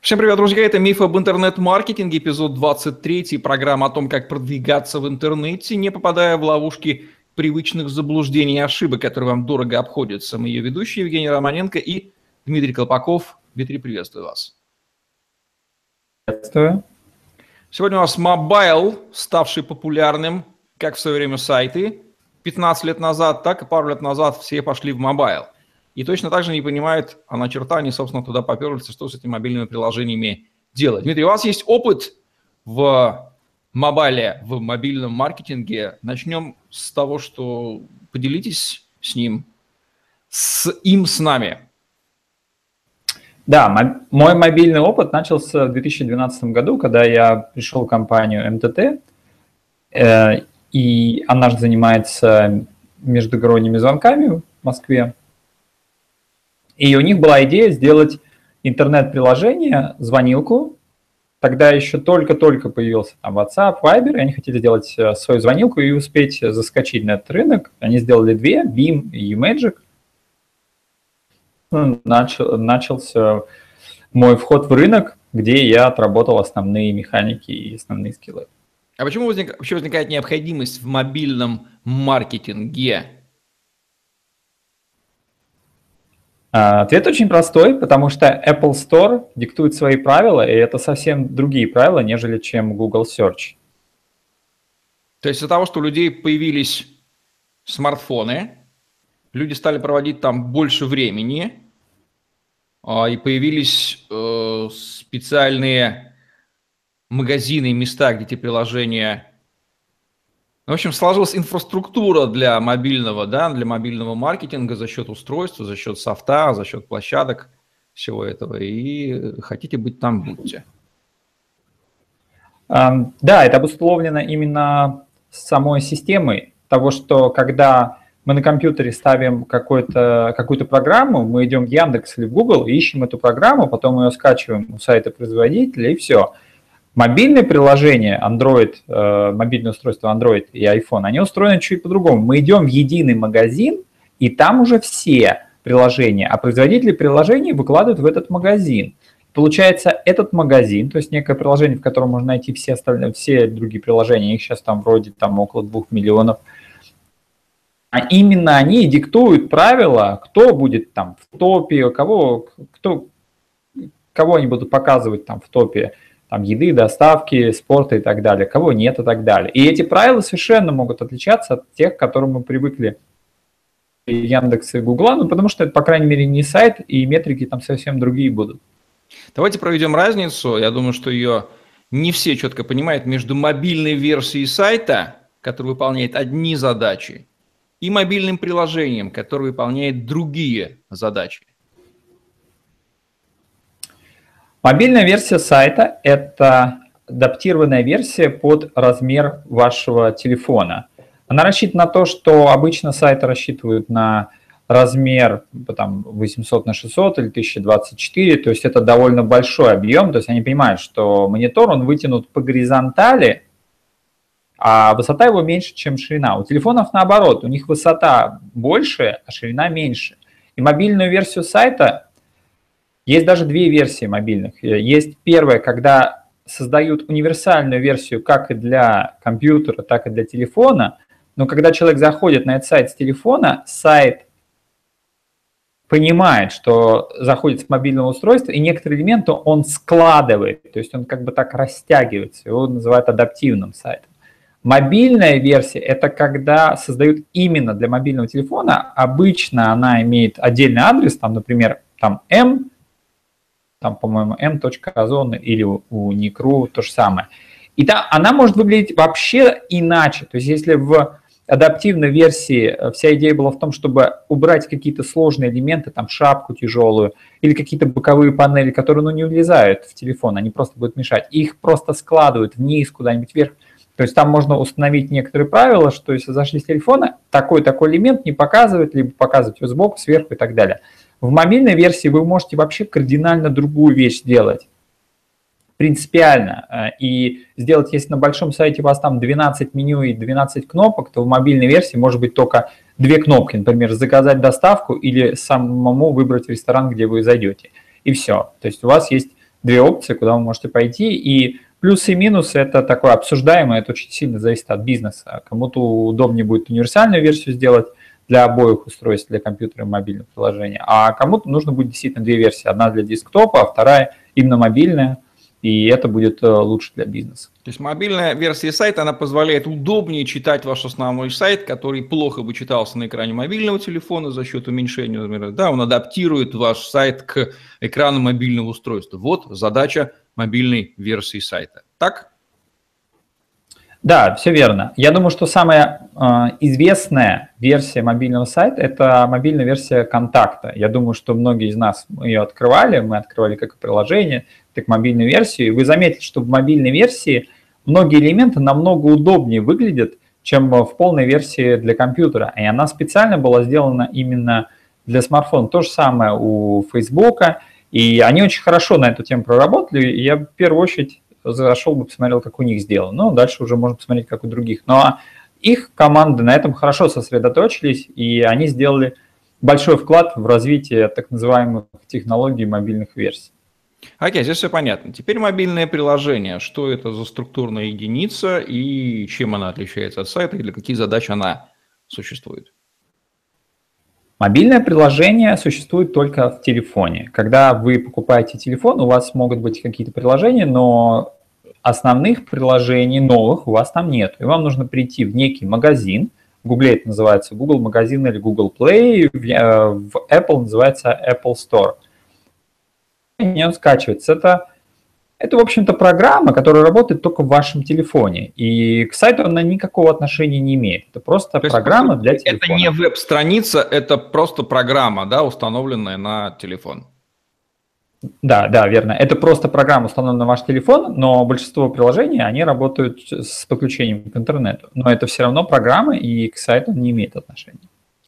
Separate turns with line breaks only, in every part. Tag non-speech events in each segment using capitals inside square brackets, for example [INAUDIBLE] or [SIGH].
Всем привет, друзья! Это «Миф об интернет-маркетинге», эпизод 23, программа о том, как продвигаться в интернете, не попадая в ловушки привычных заблуждений и ошибок, которые вам дорого обходятся. Мы ее ведущие Евгений Романенко и Дмитрий Колпаков. Дмитрий, приветствую вас.
Приветствую.
Сегодня у нас mobile, ставший популярным, как в свое время сайты. 15 лет назад, так и пару лет назад все пошли в mobile – и точно так же не понимают, а на черта они, собственно, туда поперлись, что с этими мобильными приложениями делать. Дмитрий, у вас есть опыт в мобайле, в мобильном маркетинге. Начнем с того, что поделитесь с ним, с им, с нами.
Да, мой мобильный опыт начался в 2012 году, когда я пришел в компанию МТТ, э, и она же занимается междугородними звонками в Москве. И у них была идея сделать интернет-приложение, звонилку. Тогда еще только-только появился там WhatsApp, Viber, и они хотели сделать э, свою звонилку и успеть заскочить на этот рынок. Они сделали две, Beam и Magic. Ну, начал, начался мой вход в рынок, где я отработал основные механики и основные скиллы.
А почему возник, вообще возникает необходимость в мобильном маркетинге?
А, ответ очень простой, потому что Apple Store диктует свои правила, и это совсем другие правила, нежели чем Google Search.
То есть из-за того, что у людей появились смартфоны, люди стали проводить там больше времени, а, и появились э, специальные магазины и места, где эти приложения в общем, сложилась инфраструктура для мобильного, да, для мобильного маркетинга за счет устройства, за счет софта, за счет площадок, всего этого. И хотите быть там, будьте.
Да, это обусловлено именно самой системой того, что когда мы на компьютере ставим какую-то какую программу, мы идем в Яндекс или в Google, ищем эту программу, потом ее скачиваем у сайта производителя и все – Мобильные приложения Android, э, мобильное устройство Android и iPhone, они устроены чуть по-другому. Мы идем в единый магазин, и там уже все приложения, а производители приложений выкладывают в этот магазин. Получается, этот магазин, то есть некое приложение, в котором можно найти все остальные, все другие приложения, их сейчас там вроде там около двух миллионов, а именно они диктуют правила, кто будет там в топе, кого, кто, кого они будут показывать там в топе там, еды, доставки, спорта и так далее, кого нет и так далее. И эти правила совершенно могут отличаться от тех, к которым мы привыкли Яндекса и Гугла, ну, потому что это, по крайней мере, не сайт, и метрики там совсем другие будут.
Давайте проведем разницу. Я думаю, что ее не все четко понимают между мобильной версией сайта, который выполняет одни задачи, и мобильным приложением, которое выполняет другие задачи.
Мобильная версия сайта – это адаптированная версия под размер вашего телефона. Она рассчитана на то, что обычно сайты рассчитывают на размер там, 800 на 600 или 1024, то есть это довольно большой объем, то есть они понимают, что монитор, он вытянут по горизонтали, а высота его меньше, чем ширина. У телефонов наоборот, у них высота больше, а ширина меньше. И мобильную версию сайта есть даже две версии мобильных. Есть первая, когда создают универсальную версию как и для компьютера, так и для телефона, но когда человек заходит на этот сайт с телефона, сайт понимает, что заходит с мобильного устройства, и некоторые элементы он складывает, то есть он как бы так растягивается, его называют адаптивным сайтом. Мобильная версия – это когда создают именно для мобильного телефона, обычно она имеет отдельный адрес, там, например, там m, там, по-моему, m.ozon или у Никру то же самое. И там она может выглядеть вообще иначе. То есть если в адаптивной версии э, вся идея была в том, чтобы убрать какие-то сложные элементы, там шапку тяжелую или какие-то боковые панели, которые ну, не влезают в телефон, они просто будут мешать. Их просто складывают вниз, куда-нибудь вверх. То есть там можно установить некоторые правила, что если зашли с телефона, такой-такой элемент не показывает, либо показывать его сбоку, сверху и так далее. В мобильной версии вы можете вообще кардинально другую вещь сделать. Принципиально. Э, и сделать, если на большом сайте у вас там 12 меню и 12 кнопок, то в мобильной версии может быть только две кнопки. Например, заказать доставку или самому выбрать ресторан, где вы зайдете. И все. То есть у вас есть две опции, куда вы можете пойти. И плюсы и минусы – это такое обсуждаемое, это очень сильно зависит от бизнеса. Кому-то удобнее будет универсальную версию сделать для обоих устройств, для компьютера и мобильного приложения, а кому-то нужно будет действительно две версии. Одна для десктопа, а вторая именно мобильная – и это будет э, лучше для бизнеса.
То есть мобильная версия сайта, она позволяет удобнее читать ваш основной сайт, который плохо бы читался на экране мобильного телефона за счет уменьшения размера. Да, он адаптирует ваш сайт к экрану мобильного устройства. Вот задача мобильной версии сайта. Так?
Да, все верно. Я думаю, что самая э, известная версия мобильного сайта – это мобильная версия контакта. Я думаю, что многие из нас ее открывали, мы открывали как приложение, так мобильную версию. И вы заметите, что в мобильной версии многие элементы намного удобнее выглядят, чем в полной версии для компьютера. И она специально была сделана именно для смартфона. То же самое у Facebook. И они очень хорошо на эту тему проработали. И я в первую очередь зашел бы, посмотрел, как у них сделано. Ну, дальше уже можно посмотреть, как у других. Но их команды на этом хорошо сосредоточились, и они сделали большой вклад в развитие так называемых технологий мобильных версий.
Окей, здесь все понятно. Теперь мобильное приложение. Что это за структурная единица и чем она отличается от сайта и для каких задач она существует?
Мобильное приложение существует только в телефоне. Когда вы покупаете телефон, у вас могут быть какие-то приложения, но основных приложений новых у вас там нет. И вам нужно прийти в некий магазин, в Google это называется Google магазин или Google Play, в э, Apple называется Apple Store. И он скачивается. Это, это, в общем-то, программа, которая работает только в вашем телефоне. И к сайту она никакого отношения не имеет. Это просто То программа для телефона.
Это не веб-страница, это просто программа, да, установленная на телефон.
Да, да, верно. Это просто программа, установленная на ваш телефон, но большинство приложений, они работают с подключением к интернету. Но это все равно программа, и к сайту не имеет отношения.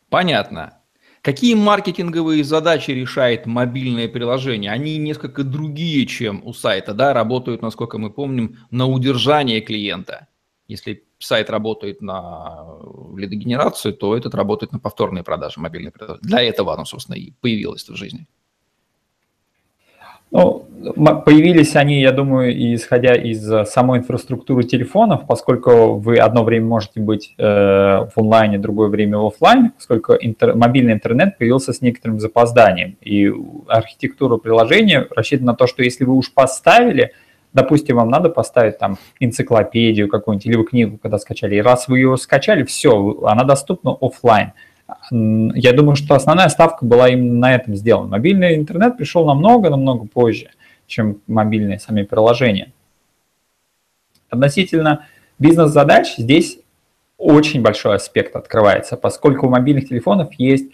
Понятно. Какие маркетинговые задачи решает мобильное приложение? Они несколько другие, чем у сайта, да, работают, насколько мы помним, на удержание клиента. Если сайт работает на лидогенерацию, то этот работает на повторные продажи мобильной приложения. Для этого оно, собственно, и появилось в жизни.
Ну, появились они, я думаю, исходя из э, самой инфраструктуры телефонов, поскольку вы одно время можете быть э, в онлайне, другое время в офлайне, поскольку интер, мобильный интернет появился с некоторым запозданием. И архитектура приложения рассчитана на то, что если вы уж поставили, допустим, вам надо поставить там энциклопедию какую-нибудь, или вы книгу когда скачали, и раз вы ее скачали, все, она доступна офлайн я думаю, что основная ставка была именно на этом сделана. Мобильный интернет пришел намного-намного позже, чем мобильные сами приложения. Относительно бизнес-задач здесь очень большой аспект открывается, поскольку у мобильных телефонов есть,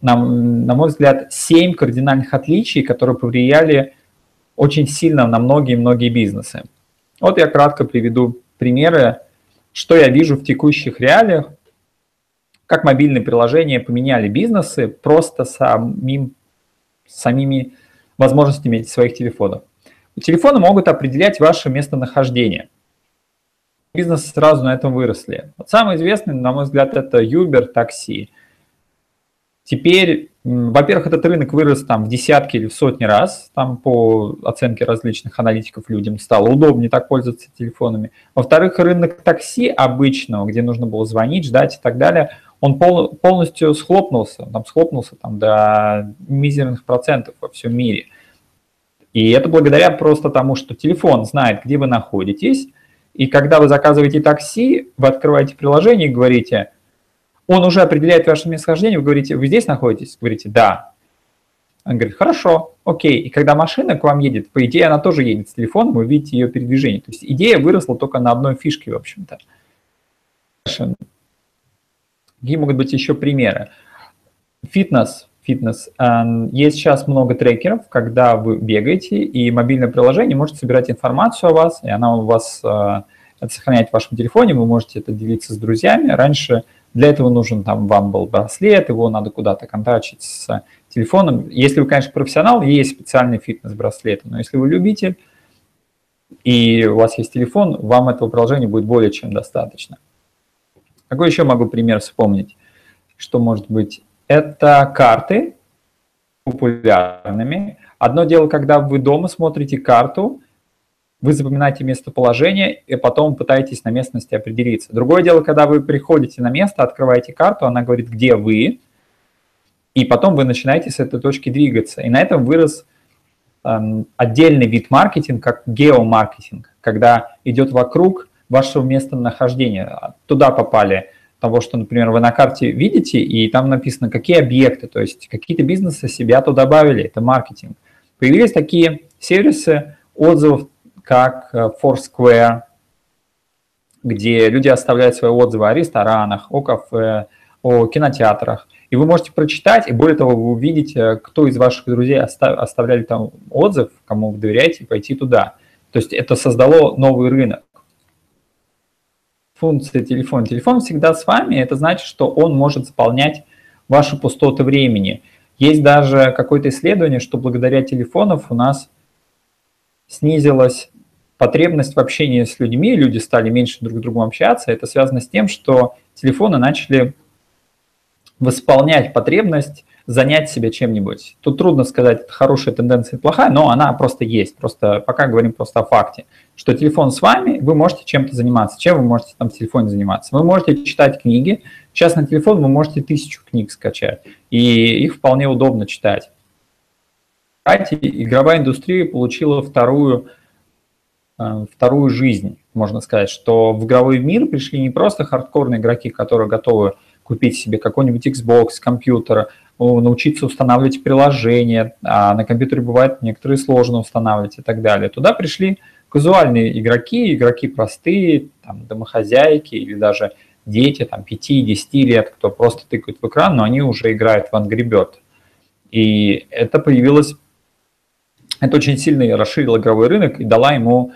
на, на мой взгляд, 7 кардинальных отличий, которые повлияли очень сильно на многие-многие бизнесы. Вот я кратко приведу примеры, что я вижу в текущих реалиях как мобильные приложения поменяли бизнесы просто самим, самими возможностями своих телефонов. Телефоны могут определять ваше местонахождение. Бизнесы сразу на этом выросли. Вот самый известный, на мой взгляд, это Uber такси. Теперь, во-первых, этот рынок вырос там в десятки или в сотни раз, там по оценке различных аналитиков людям стало удобнее так пользоваться телефонами. Во-вторых, рынок такси обычного, где нужно было звонить, ждать и так далее – он пол, полностью схлопнулся, там схлопнулся там, до мизерных процентов во всем мире. И это благодаря просто тому, что телефон знает, где вы находитесь, и когда вы заказываете такси, вы открываете приложение и говорите, он уже определяет ваше местонахождение, вы говорите, вы здесь находитесь? Говорите, да. Он говорит, хорошо, окей. И когда машина к вам едет, по идее, она тоже едет с телефоном, вы видите ее передвижение. То есть идея выросла только на одной фишке, в общем-то. Какие могут быть еще примеры? Фитнес. Фитнес. Эм, есть сейчас много трекеров, когда вы бегаете, и мобильное приложение может собирать информацию о вас, и она у вас э, это сохраняет в вашем телефоне, вы можете это делиться с друзьями. Раньше для этого нужен там вам был браслет, его надо куда-то контачить с телефоном. Если вы, конечно, профессионал, есть специальный фитнес-браслеты, но если вы любитель и у вас есть телефон, вам этого приложения будет более чем достаточно. Какой еще могу пример вспомнить? Что может быть? Это карты популярными. Одно дело, когда вы дома смотрите карту, вы запоминаете местоположение и потом пытаетесь на местности определиться. Другое дело, когда вы приходите на место, открываете карту, она говорит, где вы, и потом вы начинаете с этой точки двигаться. И на этом вырос эм, отдельный вид маркетинга, как геомаркетинг, когда идет вокруг вашего местонахождения. Туда попали того, что, например, вы на карте видите, и там написано, какие объекты, то есть какие-то бизнесы себя туда добавили, это маркетинг. Появились такие сервисы отзывов, как э, Foursquare, где люди оставляют свои отзывы о ресторанах, о кафе, о кинотеатрах. И вы можете прочитать, и более того, вы увидите, кто из ваших друзей оставляли там отзыв, кому вы доверяете, пойти туда. То есть это создало новый рынок функция телефон. Телефон всегда с вами, это значит, что он может заполнять ваши пустоты времени. Есть даже какое-то исследование, что благодаря телефонов у нас снизилась потребность в общении с людьми, люди стали меньше друг с другом общаться. Это связано с тем, что телефоны начали восполнять потребность занять себя чем-нибудь. Тут трудно сказать, это хорошая тенденция плохая, но она просто есть. Просто пока говорим просто о факте, что телефон с вами, вы можете чем-то заниматься. Чем вы можете там в телефоне заниматься? Вы можете читать книги. Сейчас на телефон вы можете тысячу книг скачать, и их вполне удобно читать. Кстати, игровая индустрия получила вторую, э, вторую жизнь, можно сказать, что в игровой мир пришли не просто хардкорные игроки, которые готовы купить себе какой-нибудь Xbox, компьютер, научиться устанавливать приложения, а на компьютере бывает некоторые сложно устанавливать и так далее. Туда пришли казуальные игроки, игроки простые, там, домохозяйки или даже дети там, 5-10 лет, кто просто тыкает в экран, но они уже играют в Angry Bird. И это появилось, это очень сильно расширило игровой рынок и дала ему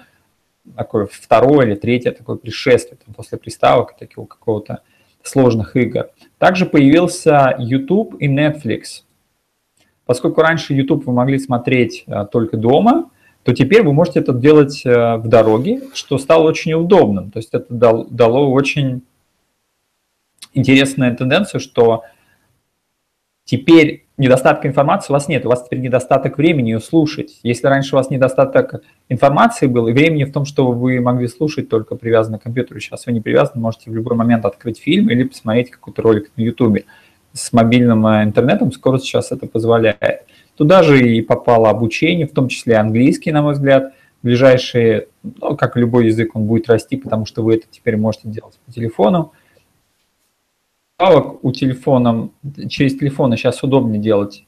такое второе или третье такое пришествие там, после приставок такого какого-то сложных игр. Также появился YouTube и Netflix. Поскольку раньше YouTube вы могли смотреть а, только дома, то теперь вы можете это делать а, в дороге, что стало очень удобным. То есть это дало очень интересную тенденцию, что теперь недостатка информации у вас нет, у вас теперь недостаток времени ее слушать. Если раньше у вас недостаток информации был и времени в том, что вы могли слушать только привязанно к компьютеру, сейчас вы не привязаны, можете в любой момент открыть фильм или посмотреть какой-то ролик на YouTube. С мобильным э, интернетом скорость сейчас это позволяет. Туда же и попало обучение, в том числе английский, на мой взгляд. Ближайшие, ну, как любой язык, он будет расти, потому что вы это теперь можете делать по телефону добавок у телефона, через телефоны сейчас удобнее делать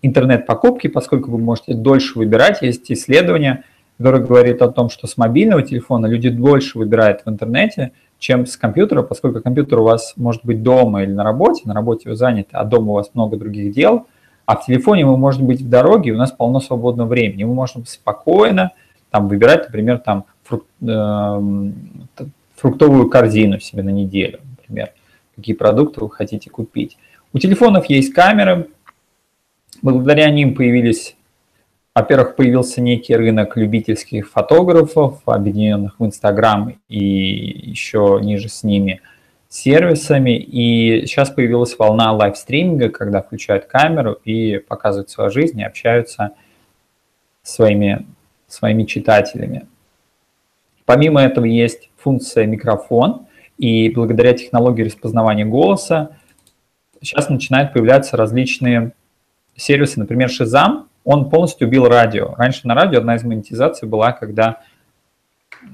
интернет-покупки, поскольку вы можете дольше выбирать. Есть исследование, которое говорит о том, что с мобильного телефона люди дольше выбирают в интернете, чем с компьютера, поскольку компьютер у вас может быть дома или на работе, на работе вы заняты, а дома у вас много других дел, а в телефоне вы можете быть в дороге, у нас полно свободного времени. Мы можем спокойно там, выбирать, например, там, фрук, э, фруктовую корзину себе на неделю, например какие продукты вы хотите купить. У телефонов есть камеры. Благодаря ним появились, во-первых, появился некий рынок любительских фотографов, объединенных в Инстаграм и еще ниже с ними сервисами. И сейчас появилась волна лайвстриминга, когда включают камеру и показывают свою жизнь и общаются своими, своими читателями. Помимо этого есть функция микрофон – и благодаря технологии распознавания голоса сейчас начинают появляться различные сервисы. Например, Shazam, он полностью убил радио. Раньше на радио одна из монетизаций была, когда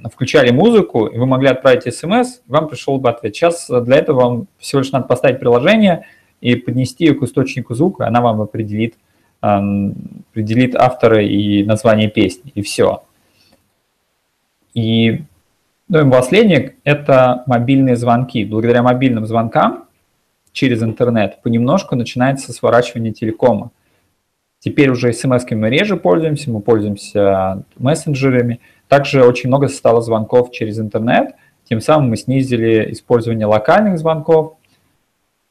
включали музыку, и вы могли отправить смс, и вам пришел бы ответ. Сейчас для этого вам всего лишь надо поставить приложение и поднести ее к источнику звука, она вам определит, определит автора и название песни, и все. И ну и последнее – это мобильные звонки. Благодаря мобильным звонкам через интернет понемножку начинается сворачивание телекома. Теперь уже смс мы реже пользуемся, мы пользуемся мессенджерами. Также очень много стало звонков через интернет, тем самым мы снизили использование локальных звонков,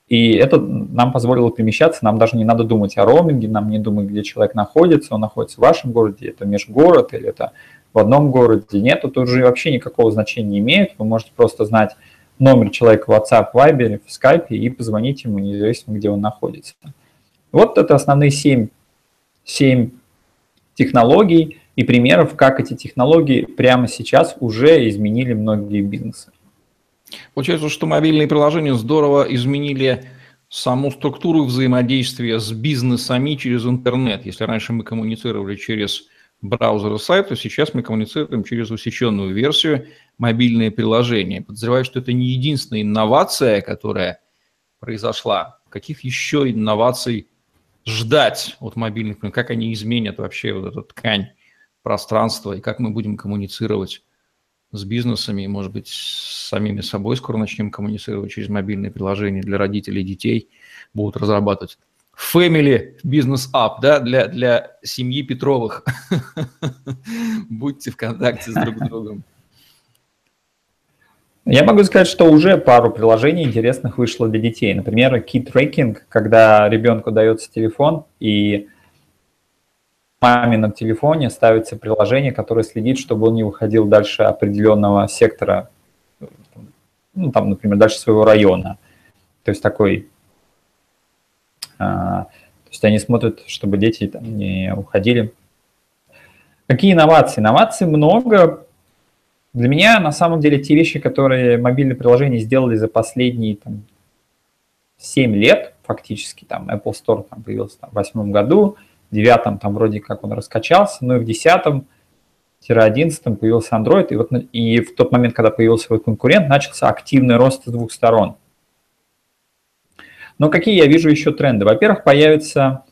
и это нам позволило перемещаться, нам даже не надо думать о роуминге, нам не думать, где человек находится, он находится в вашем городе, это межгород или это в одном городе. Нет, тут уже вообще никакого значения не имеет. Вы можете просто знать номер человека в WhatsApp, Viber, в Skype и позвонить ему, независимо, где он находится. Вот это основные семь, семь технологий и примеров, как эти технологии прямо сейчас уже изменили многие бизнесы.
Получается, что мобильные приложения здорово изменили саму структуру взаимодействия с бизнесами через интернет. Если раньше мы коммуницировали через браузер и сайт, то сейчас мы коммуницируем через усеченную версию мобильные приложения. Подозреваю, что это не единственная инновация, которая произошла. Каких еще инноваций ждать от мобильных, как они изменят вообще вот эту ткань пространства и как мы будем коммуницировать с бизнесами, может быть, с самими собой скоро начнем коммуницировать через мобильные приложения для родителей детей, будут разрабатывать. Family бизнес app, да, для, для семьи Петровых. [LAUGHS] Будьте в контакте с друг другом.
Я могу сказать, что уже пару приложений интересных вышло для детей. Например, Key Tracking, когда ребенку дается телефон, и маме на телефоне ставится приложение, которое следит, чтобы он не выходил дальше определенного сектора, ну, там, например, дальше своего района. То есть такой... А, то есть они смотрят, чтобы дети там не уходили. Какие инновации? Инноваций много. Для меня, на самом деле, те вещи, которые мобильные приложения сделали за последние там, 7 лет, фактически, там Apple Store там, появился там, в 2008 году, в 9 там вроде как он раскачался, но и в 10 11 появился Android, и, вот, и в тот момент, когда появился свой конкурент, начался активный рост с двух сторон. Но какие я вижу еще тренды? Во-первых, появится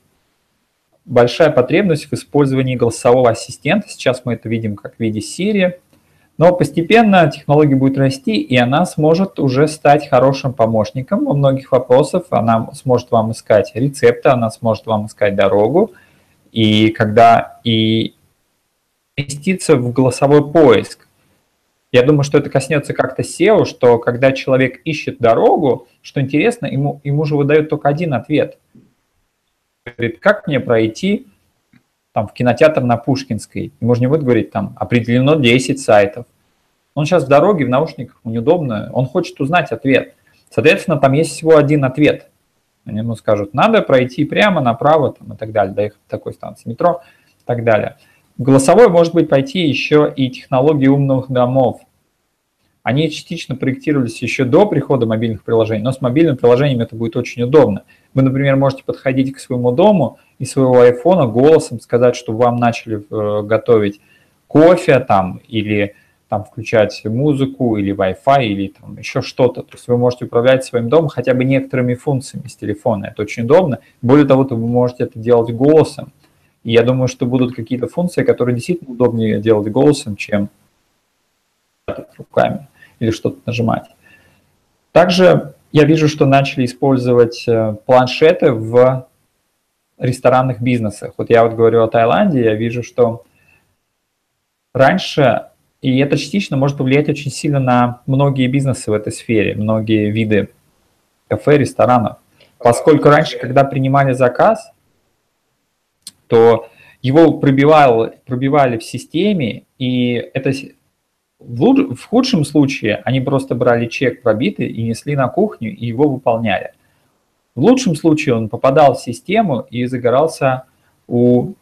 большая потребность в использовании голосового ассистента. Сейчас мы это видим как в виде Siri, но постепенно технология будет расти, и она сможет уже стать хорошим помощником во многих вопросах. Она сможет вам искать рецепты, она сможет вам искать дорогу. И когда и инвестиция в голосовой поиск. Я думаю, что это коснется как-то SEO, что когда человек ищет дорогу, что интересно, ему, ему же выдают только один ответ. Говорит, как мне пройти там, в кинотеатр на Пушкинской. Ему же не будет говорить, там, определено 10 сайтов. Он сейчас в дороге, в наушниках, ему неудобно, он хочет узнать ответ. Соответственно, там есть всего один ответ. Они ему скажут, надо пройти прямо направо там, и так далее, доехать до такой станции метро и так далее. Голосовой может быть пойти еще и технологии умных домов. Они частично проектировались еще до прихода мобильных приложений, но с мобильным приложением это будет очень удобно. Вы, например, можете подходить к своему дому и своего айфона голосом сказать, что вам начали э, готовить кофе там или там включать музыку или Wi-Fi или там еще что-то. То есть вы можете управлять своим домом хотя бы некоторыми функциями с телефона. Это очень удобно. Более того, вы можете это делать голосом. И я думаю, что будут какие-то функции, которые действительно удобнее делать голосом, чем руками или что-то нажимать. Также я вижу, что начали использовать э, планшеты в ресторанных бизнесах. Вот я вот говорю о Таиланде, я вижу, что раньше, и это частично может повлиять очень сильно на многие бизнесы в этой сфере, многие виды кафе, ресторанов. Поскольку раньше, когда принимали заказ, то его пробивал, пробивали в системе, и это в, в худшем случае они просто брали чек пробитый и несли на кухню и его выполняли. В лучшем случае он попадал в систему и загорался у,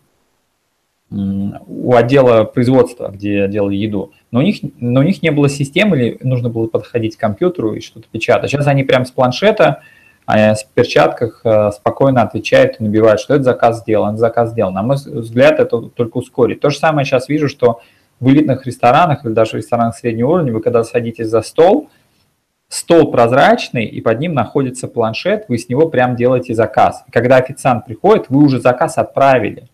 у отдела производства, где делали еду. Но у, них, но у них не было системы, или нужно было подходить к компьютеру и что-то печатать. Сейчас они прям с планшета, а с перчатках э, спокойно отвечают и набивают, что этот заказ сделан, заказ сделан. На мой взгляд, это только ускорит. То же самое сейчас вижу, что в элитных ресторанах или даже в ресторанах среднего уровня, вы когда садитесь за стол, стол прозрачный, и под ним находится планшет, вы с него прям делаете заказ. Когда официант приходит, вы уже заказ отправили.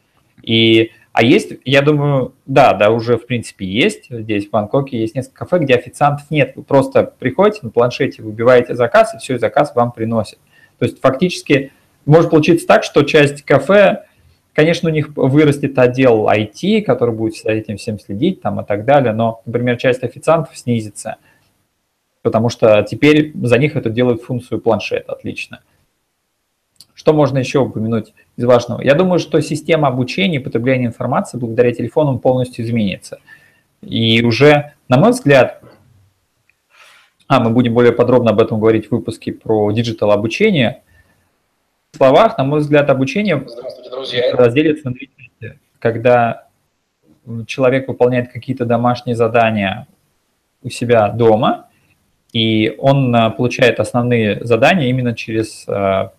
И, а есть, я думаю, да, да, уже в принципе есть. Здесь в Бангкоке есть несколько кафе, где официантов нет. Вы просто приходите на планшете, выбиваете заказ, и все, заказ вам приносит. То есть фактически может получиться так, что часть кафе Конечно, у них вырастет отдел IT, который будет за этим всем следить там, и так далее, но, например, часть официантов снизится, потому что теперь за них это делает функцию планшет, отлично. Что можно еще упомянуть из важного? Я думаю, что система обучения и потребления информации благодаря телефонам полностью изменится. И уже, на мой взгляд, а мы будем более подробно об этом говорить в выпуске про digital обучение – словах, на мой взгляд, обучение разделится на две части. когда человек выполняет какие-то домашние задания у себя дома, и он э, получает основные задания именно через э,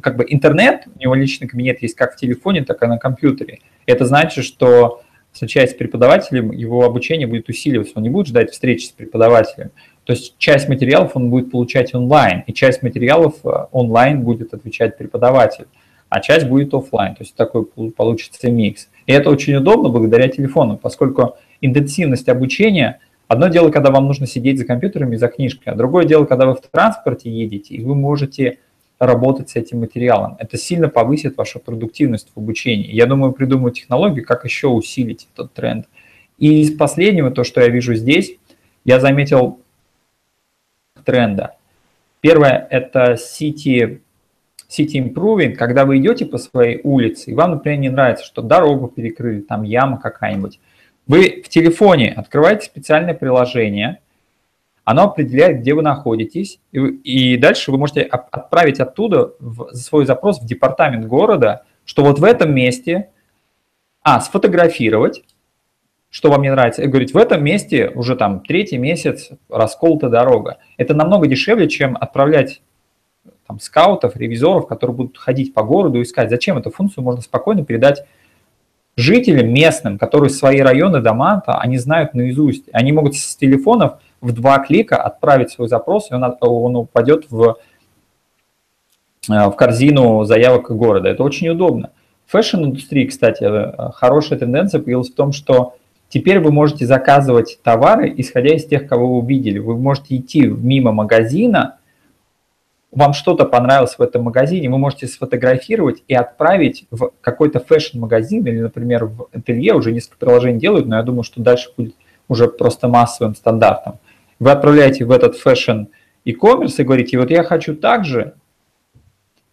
как бы интернет, у него личный кабинет есть как в телефоне, так и на компьютере. Это значит, что встречаясь с преподавателем, его обучение будет усиливаться, он не будет ждать встречи с преподавателем. То есть часть материалов он будет получать онлайн, и часть материалов э, онлайн будет отвечать преподаватель, а часть будет офлайн. То есть такой получится микс. И это очень удобно благодаря телефону, поскольку интенсивность обучения – Одно дело, когда вам нужно сидеть за компьютером и за книжкой, а другое дело, когда вы в транспорте едете, и вы можете работать с этим материалом. Это сильно повысит вашу продуктивность в обучении. Я думаю, придумаю технологию, как еще усилить этот тренд. И из последнего, то, что я вижу здесь, я заметил тренда. Первое – это City, City Improving, когда вы идете по своей улице, и вам, например, не нравится, что дорогу перекрыли, там яма какая-нибудь. Вы в телефоне открываете специальное приложение, оно определяет, где вы находитесь, и, и дальше вы можете отправить оттуда в, свой запрос в департамент города, что вот в этом месте, а, сфотографировать, что вам не нравится, и говорить, в этом месте уже там третий месяц расколота дорога. Это намного дешевле, чем отправлять там, скаутов, ревизоров, которые будут ходить по городу и искать. Зачем эту функцию можно спокойно передать жителям местным, которые свои районы, дома, они знают наизусть. Они могут с телефонов в два клика отправить свой запрос, и он, он упадет в, э, в корзину заявок города. Это очень удобно. В fashion-индустрии, кстати, э, хорошая тенденция появилась в том, что теперь вы можете заказывать товары, исходя из тех, кого вы увидели. Вы можете идти мимо магазина, вам что-то понравилось в этом магазине, вы можете сфотографировать и отправить в какой-то fashion-магазин или, например, в ателье, уже несколько приложений делают, но я думаю, что дальше будет уже просто массовым стандартом. Вы отправляете в этот fashion e-commerce и говорите, вот я хочу также,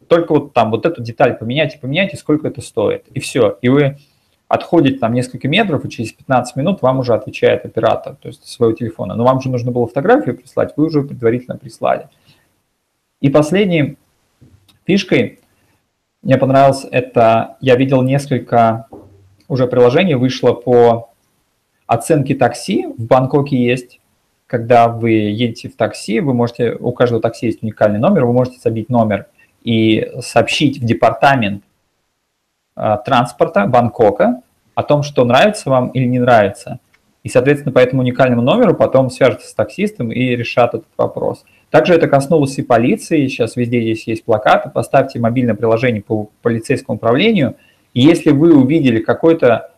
только вот там вот эту деталь поменять поменяйте, сколько это стоит. И все. И вы отходите там несколько метров, и через 15 минут вам уже отвечает оператор, то есть своего телефона. Но вам же нужно было фотографию прислать, вы уже предварительно прислали. И последней фишкой мне понравилось это, я видел несколько уже приложений, вышло по оценке такси, в Бангкоке есть, когда вы едете в такси, вы можете, у каждого такси есть уникальный номер, вы можете забить номер и сообщить в департамент э, транспорта Бангкока о том, что нравится вам или не нравится. И, соответственно, по этому уникальному номеру потом свяжутся с таксистом и решат этот вопрос. Также это коснулось и полиции. Сейчас везде здесь есть плакаты. Поставьте мобильное приложение по полицейскому управлению. И если вы увидели какой-то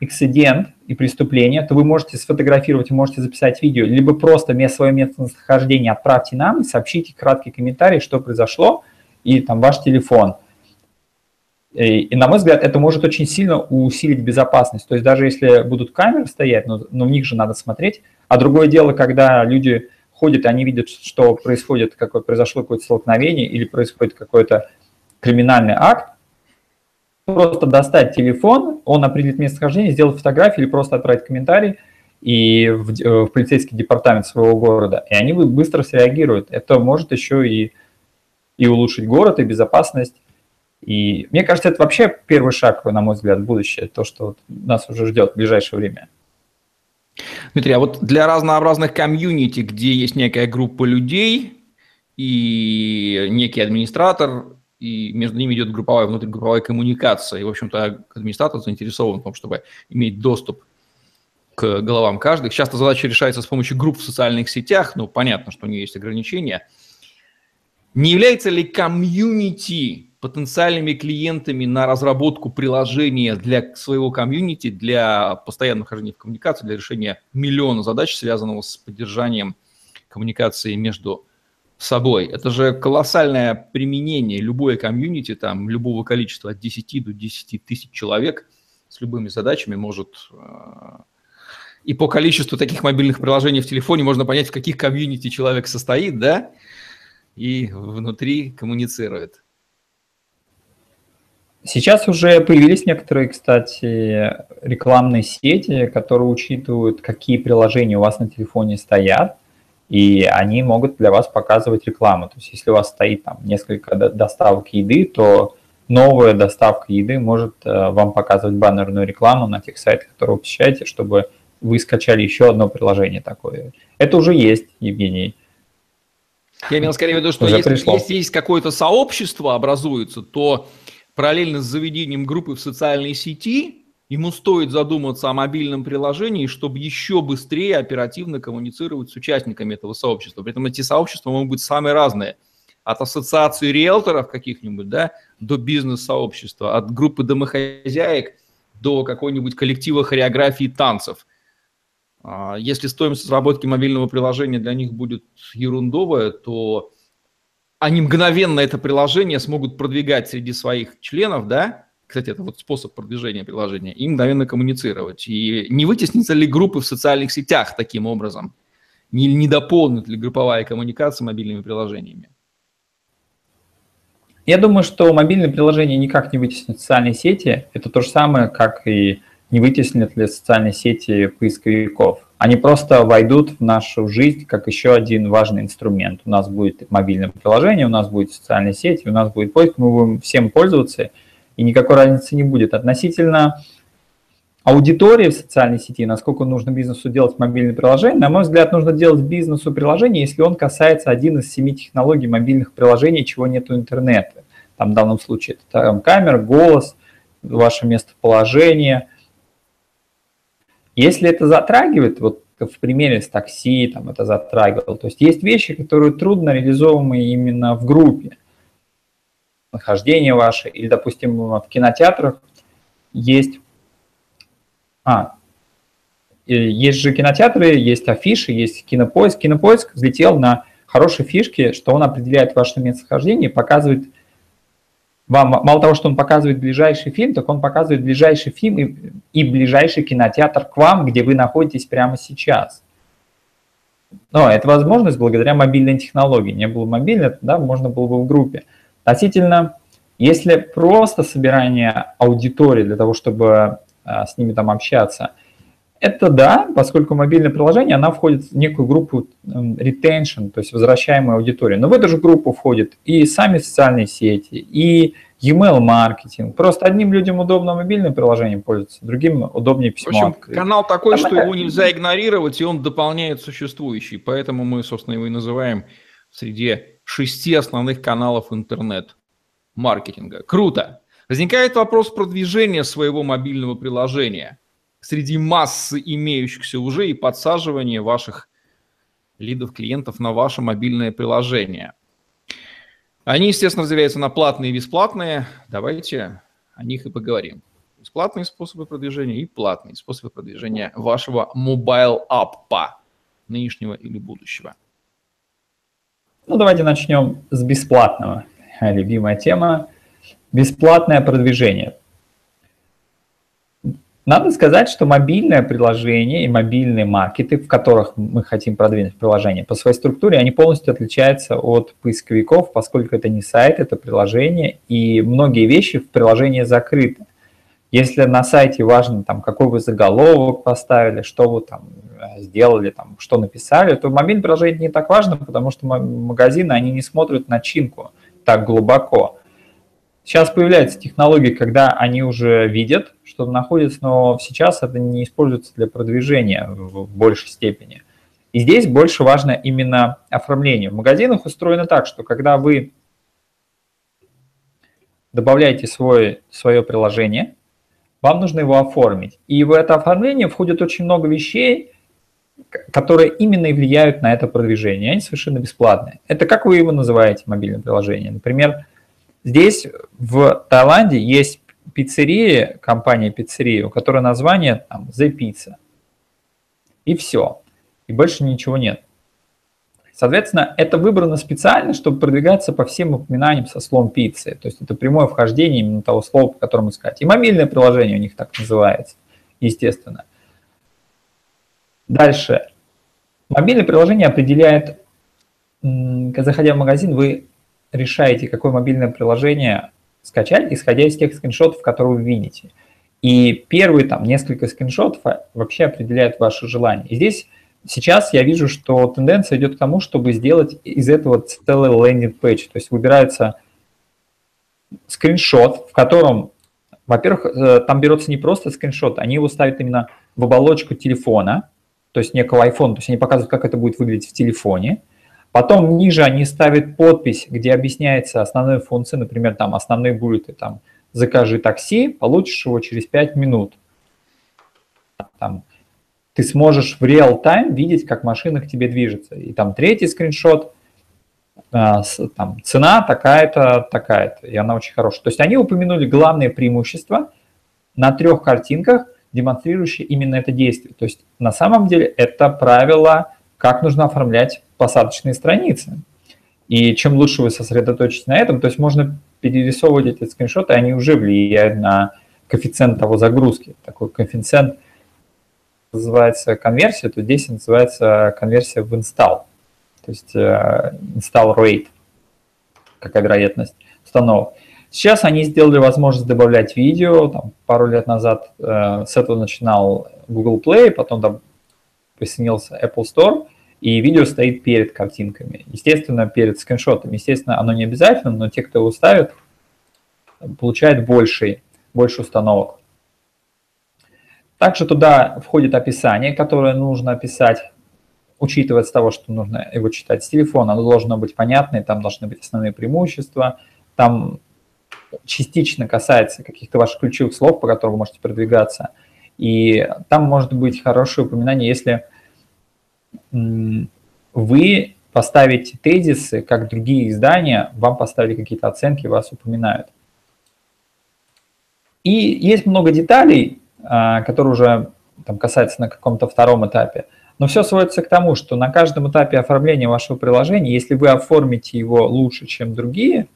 эксцидент и преступление, то вы можете сфотографировать, можете записать видео, либо просто место, свое местонахождение отправьте нам и сообщите краткий комментарий, что произошло, и там ваш телефон. И, и на мой взгляд, это может очень сильно усилить безопасность. То есть даже если будут камеры стоять, но, но в них же надо смотреть. А другое дело, когда люди ходят, и они видят, что происходит, какое, произошло какое-то столкновение или происходит какой-то криминальный акт, просто достать телефон, он определит местонахождение, сделать фотографию или просто отправить комментарий и в, в полицейский департамент своего города, и они быстро среагируют. Это может еще и, и улучшить город, и безопасность. И мне кажется, это вообще первый шаг, на мой взгляд, в будущее, то, что вот нас уже ждет в ближайшее время.
Дмитрий, а вот для разнообразных комьюнити, где есть некая группа людей и некий администратор, и между ними идет групповая, внутригрупповая коммуникация, и, в общем-то, администратор заинтересован в том, чтобы иметь доступ к головам каждых. Часто задача решается с помощью групп в социальных сетях, но понятно, что у нее есть ограничения. Не является ли комьюнити потенциальными клиентами на разработку приложения для своего комьюнити, для постоянного хождения в коммуникации, для решения миллиона задач, связанного с поддержанием коммуникации между собой. Это же колоссальное применение. Любое комьюнити, там, любого количества от 10 до 10 тысяч человек с любыми задачами может... Э, и по количеству таких мобильных приложений в телефоне можно понять, в каких комьюнити человек состоит, да, и внутри коммуницирует.
Сейчас уже появились некоторые, кстати, рекламные сети, которые учитывают, какие приложения у вас на телефоне стоят, и они могут для вас показывать рекламу. То есть если у вас стоит там несколько доставок еды, то новая доставка еды может э, вам показывать баннерную рекламу на тех сайтах, которые вы посещаете, чтобы вы скачали еще одно приложение такое. Это уже есть, Евгений.
Я имел скорее в виду, что если, если есть какое-то сообщество образуется, то параллельно с заведением группы в социальной сети ему стоит задуматься о мобильном приложении, чтобы еще быстрее оперативно коммуницировать с участниками этого сообщества. При этом эти сообщества могут быть самые разные. От ассоциации риэлторов каких-нибудь, да, до бизнес-сообщества, от группы домохозяек до какой-нибудь коллектива хореографии танцев. А, если стоимость разработки мобильного приложения для них будет ерундовая, то они мгновенно это приложение смогут продвигать среди своих членов, да, кстати, это вот способ продвижения приложения, и мгновенно коммуницировать. И не вытеснится ли группы в социальных сетях таким образом? Не, не дополнит ли групповая коммуникация мобильными приложениями?
Я думаю, что мобильные приложения никак не вытеснят социальные сети. Это то же самое, как и не вытеснят ли социальные сети поисковиков. Они просто войдут в нашу жизнь как еще один важный инструмент. У нас будет мобильное приложение, у нас будет социальные сети, у нас будет поиск, мы будем всем пользоваться, и никакой разницы не будет. Относительно аудитории в социальной сети, насколько нужно бизнесу делать мобильное приложение, на мой взгляд, нужно делать бизнесу приложение, если он касается один из семи технологий мобильных приложений, чего нет у интернета. Там в данном случае это там, камера, голос, ваше местоположение – если это затрагивает, вот в примере с такси, там это затрагивал, то есть есть вещи, которые трудно реализовываемы именно в группе. Нахождение ваше, или, допустим, в кинотеатрах есть... А, есть же кинотеатры, есть афиши, есть кинопоиск. Кинопоиск взлетел на хорошей фишке, что он определяет ваше местохождение, показывает вам мало того, что он показывает ближайший фильм, так он показывает ближайший фильм и, и ближайший кинотеатр к вам, где вы находитесь прямо сейчас. Но это возможность благодаря мобильной технологии. Не было мобильной, да, можно было бы в группе. Относительно, если просто собирание аудитории для того, чтобы а, с ними там общаться, это да, поскольку мобильное приложение, она входит в некую группу retention, то есть возвращаемой аудитории. Но в эту же группу входят и сами социальные сети, и email маркетинг. Просто одним людям удобно мобильным приложением пользоваться, другим удобнее письмо.
В общем, канал такой, Там что это... его нельзя игнорировать, и он дополняет существующий. Поэтому мы, собственно, его и называем среди шести основных каналов интернет-маркетинга. Круто! Возникает вопрос продвижения своего мобильного приложения среди массы имеющихся уже и подсаживания ваших лидов клиентов на ваше мобильное приложение. Они, естественно, разделяются на платные и бесплатные. Давайте о них и поговорим. Бесплатные способы продвижения и платные способы продвижения вашего mobile аппа нынешнего или будущего.
Ну, давайте начнем с бесплатного. Любимая тема. Бесплатное продвижение. Надо сказать, что мобильное приложение и мобильные маркеты, в которых мы хотим продвинуть приложение, по своей структуре, они полностью отличаются от поисковиков, поскольку это не сайт, это приложение, и многие вещи в приложении закрыты. Если на сайте важно, там, какой вы заголовок поставили, что вы там э, сделали, там, что написали, то в мобильном приложении не так важно, потому что магазины, они не смотрят начинку так глубоко. Сейчас появляются технологии, когда они уже видят, что находится, но сейчас это не используется для продвижения в большей степени. И здесь больше важно именно оформление. В магазинах устроено так, что когда вы добавляете свой, свое приложение, вам нужно его оформить. И в это оформление входит очень много вещей, которые именно и влияют на это продвижение. Они совершенно бесплатные. Это как вы его называете, мобильное приложение. Например, Здесь в Таиланде есть пиццерия, компания пиццерия, у которой название там The Pizza. И все. И больше ничего нет. Соответственно, это выбрано специально, чтобы продвигаться по всем упоминаниям со словом пиццы. То есть это прямое вхождение именно того слова, по которому искать. И мобильное приложение у них так называется, естественно. Дальше. Мобильное приложение определяет, заходя в магазин, вы решаете, какое мобильное приложение скачать, исходя из тех скриншотов, которые вы видите. И первые там несколько скриншотов вообще определяют ваши желания. И здесь сейчас я вижу, что тенденция идет к тому, чтобы сделать из этого целый лендинг-пейдж. То есть выбираются скриншот, в котором, во-первых, э, там берется не просто скриншот, они его ставят именно в оболочку телефона, то есть некого iPhone, то есть они показывают, как это будет выглядеть в телефоне. Потом ниже они ставят подпись, где объясняется основные функции, например, там основные будет там закажи такси, получишь его через 5 минут. Там, ты сможешь в реал-тайм видеть, как машина к тебе движется. И там третий скриншот, а, там, цена такая-то, такая-то, и она очень хорошая. То есть они упомянули главные преимущества на трех картинках, демонстрирующие именно это действие. То есть на самом деле это правило, как нужно оформлять посадочные страницы. И чем лучше вы сосредоточитесь на этом, то есть можно перерисовывать эти скриншоты, они уже влияют на коэффициент того загрузки. Такой коэффициент называется конверсия, то здесь называется конверсия в install. То есть э, install rate, какая вероятность установок. Сейчас они сделали возможность добавлять видео. Там, пару лет назад э, с этого начинал Google Play, потом там присоединился Apple Store, и видео стоит перед картинками. Естественно, перед скриншотом. Естественно, оно не обязательно, но те, кто его ставит, получают больше, больше установок. Также туда входит описание, которое нужно описать, учитывая с того, что нужно его читать с телефона. Оно должно быть понятное, там должны быть основные преимущества, там частично касается каких-то ваших ключевых слов, по которым вы можете продвигаться. И там может быть хорошее упоминание, если вы поставите тезисы, как другие издания, вам поставили какие-то оценки, вас упоминают. И есть много деталей, а, которые уже там, касаются на каком-то втором этапе. Но все сводится к тому, что на каждом этапе оформления вашего приложения, если вы оформите его лучше, чем другие,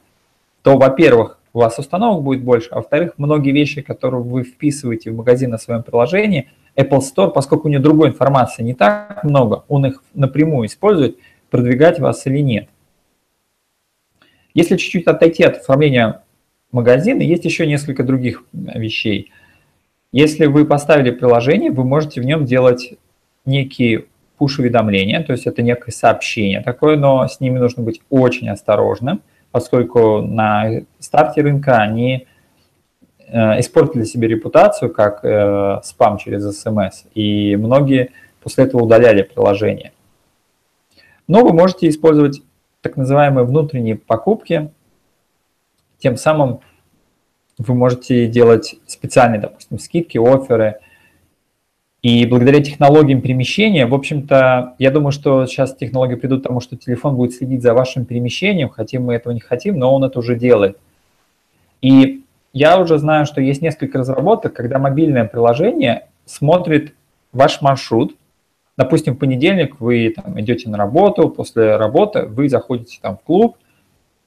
то, во-первых, у вас установок будет больше, а во-вторых, многие вещи, которые вы вписываете в магазин на своем приложении, Apple Store, поскольку у него другой информации не так много, он их напрямую использует, продвигать вас или нет. Если чуть-чуть отойти от оформления магазина, есть еще несколько других вещей. Если вы поставили приложение, вы можете в нем делать некие push-уведомления, то есть это некое сообщение такое, но с ними нужно быть очень осторожным – поскольку на старте рынка они э, испортили себе репутацию как э, спам через смс, и многие после этого удаляли приложение. Но вы можете использовать так называемые внутренние покупки, тем самым вы можете делать специальные, допустим, скидки, оферы – и благодаря технологиям перемещения, в общем-то, я думаю, что сейчас технологии придут к тому, что телефон будет следить за вашим перемещением, хотим мы этого не хотим, но он это уже делает. И я уже знаю, что есть несколько разработок, когда мобильное приложение смотрит ваш маршрут. Допустим, в понедельник вы там, идете на работу, после работы вы заходите там в клуб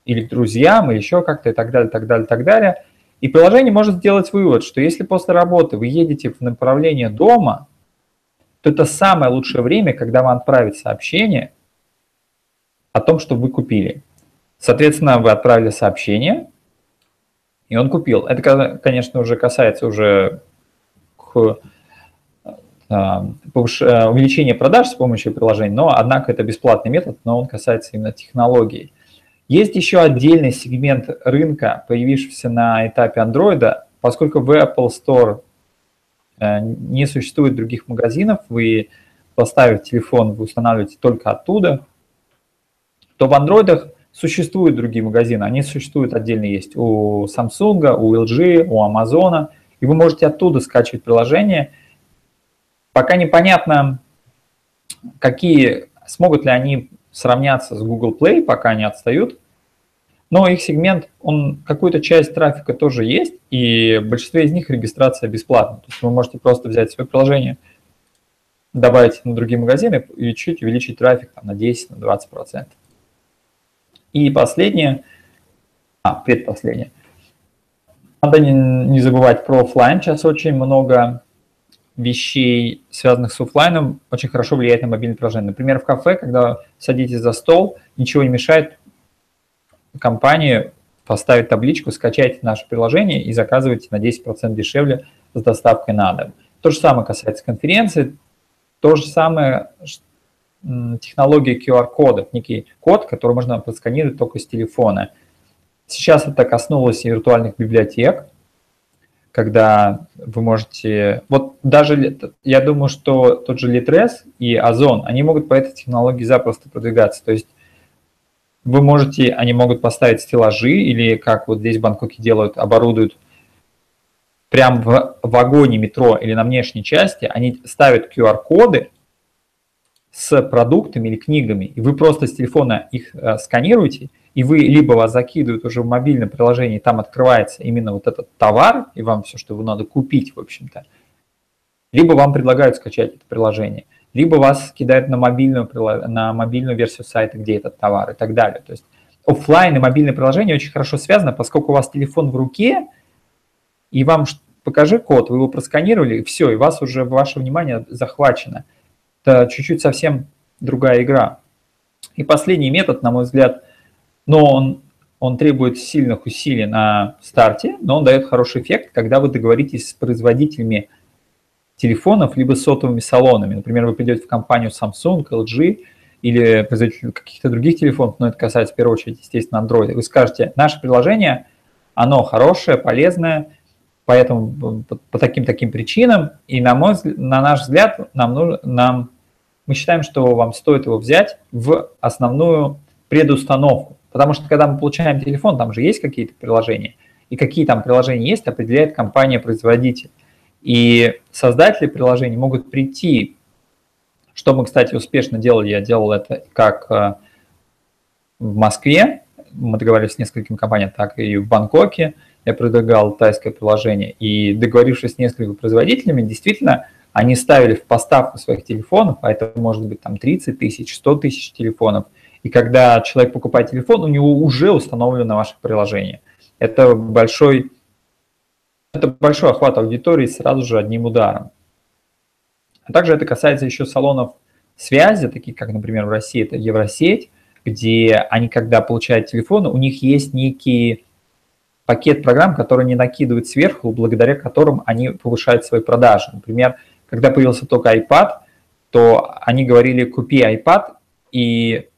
или к друзьям, или еще как-то и так далее, так далее, так далее – и приложение может сделать вывод, что если после работы вы едете в направлении дома, то это самое лучшее время, когда вам отправить сообщение о том, что вы купили. Соответственно, вы отправили сообщение, и он купил. Это, конечно, уже касается уже к а, э, увеличения продаж с помощью приложений, но, однако, это бесплатный метод, но он касается именно технологий. Есть еще отдельный сегмент рынка, появившийся на этапе Android, поскольку в Apple Store э, не существует других магазинов, вы поставив телефон, вы устанавливаете только оттуда, то в Android существуют другие магазины. Они существуют отдельно есть у Samsung, у LG, у Amazon, и вы можете оттуда скачивать приложение. Пока непонятно, какие смогут ли они сравняться с Google Play, пока они отстают. Но их сегмент, он какую-то часть трафика тоже есть, и в большинстве из них регистрация бесплатна. То есть вы можете просто взять свое приложение, добавить на другие магазины и чуть увеличить трафик там, на 10-20%. И последнее, а, предпоследнее. Надо не, не забывать про офлайн. Сейчас очень много вещей, связанных с офлайном, очень хорошо влияет на мобильное приложение. Например, в кафе, когда садитесь за стол, ничего не мешает компании поставить табличку, скачайте наше приложение и заказывайте на 10% дешевле с доставкой на дом. То же самое касается конференции, то же самое технология QR-кодов, некий код, который можно просканировать только с телефона. Сейчас это коснулось и виртуальных библиотек, когда вы можете... Вот даже я думаю, что тот же Litres и Озон, они могут по этой технологии запросто продвигаться. То есть вы можете, они могут поставить стеллажи или, как вот здесь в Бангкоке делают, оборудуют прямо в вагоне метро или на внешней части, они ставят QR-коды с продуктами или книгами, и вы просто с телефона их э, сканируете, и вы либо вас закидывают уже в мобильное приложение, и там открывается именно вот этот товар, и вам все, что вы надо купить, в общем-то, либо вам предлагают скачать это приложение – либо вас кидают на мобильную, на мобильную версию сайта, где этот товар и так далее. То есть офлайн и мобильное приложение очень хорошо связано, поскольку у вас телефон в руке, и вам покажи код, вы его просканировали, и все, и вас уже ваше внимание захвачено. Это чуть-чуть совсем другая игра. И последний метод, на мой взгляд, но он, он требует сильных усилий на старте, но он дает хороший эффект, когда вы договоритесь с производителями телефонов, либо сотовыми салонами. Например, вы придете в компанию Samsung, LG или производитель каких-то других телефонов, но это касается в первую очередь, естественно, Android. Вы скажете, наше приложение, оно хорошее, полезное, поэтому по, таким-таким причинам, и на, мой, на наш взгляд, нам, нужно, нам, мы считаем, что вам стоит его взять в основную предустановку. Потому что когда мы получаем телефон, там же есть какие-то приложения, и какие там приложения есть, определяет компания-производитель. И создатели приложений могут прийти, что мы, кстати, успешно делали, я делал это как э, в Москве, мы договорились с несколькими компаниями, так и в Бангкоке, я предлагал тайское приложение, и договорившись с несколькими производителями, действительно, они ставили в поставку своих телефонов, а это может быть там 30 тысяч, 100 тысяч телефонов, и когда человек покупает телефон, у него уже установлено ваше приложение. Это большой это большой охват аудитории сразу же одним ударом. А также это касается еще салонов связи, таких как, например, в России это Евросеть, где они, когда получают телефоны, у них есть некий пакет программ, которые они накидывают сверху, благодаря которым они повышают свои продажи. Например, когда появился только iPad, то они говорили, купи iPad, и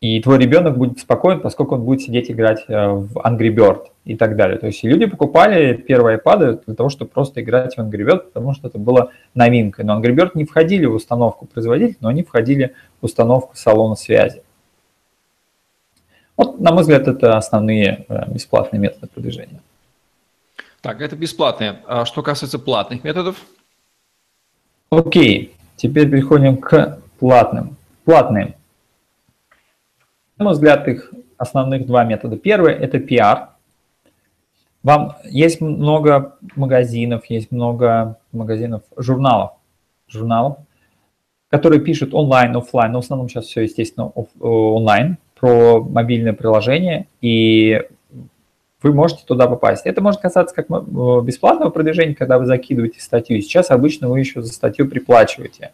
и твой ребенок будет спокоен, поскольку он будет сидеть играть э, в Angry Bird и так далее. То есть люди покупали первые iPad для того, чтобы просто играть в Angry Bird, потому что это было новинкой. Но Angry Bird не входили в установку производителя, но они входили в установку салона связи. Вот, на мой взгляд, это основные э, бесплатные методы продвижения.
Так, это бесплатные. А что касается платных методов?
Окей, теперь переходим к платным. Платные. На мой взгляд, их основных два метода. Первый – это пиар. Вам есть много магазинов, есть много магазинов, журналов, журналов, которые пишут онлайн, офлайн, но в основном сейчас все, естественно, э, онлайн, про мобильное приложение, и вы можете туда попасть. Это может касаться как э, бесплатного продвижения, когда вы закидываете статью. Сейчас обычно вы еще за статью приплачиваете.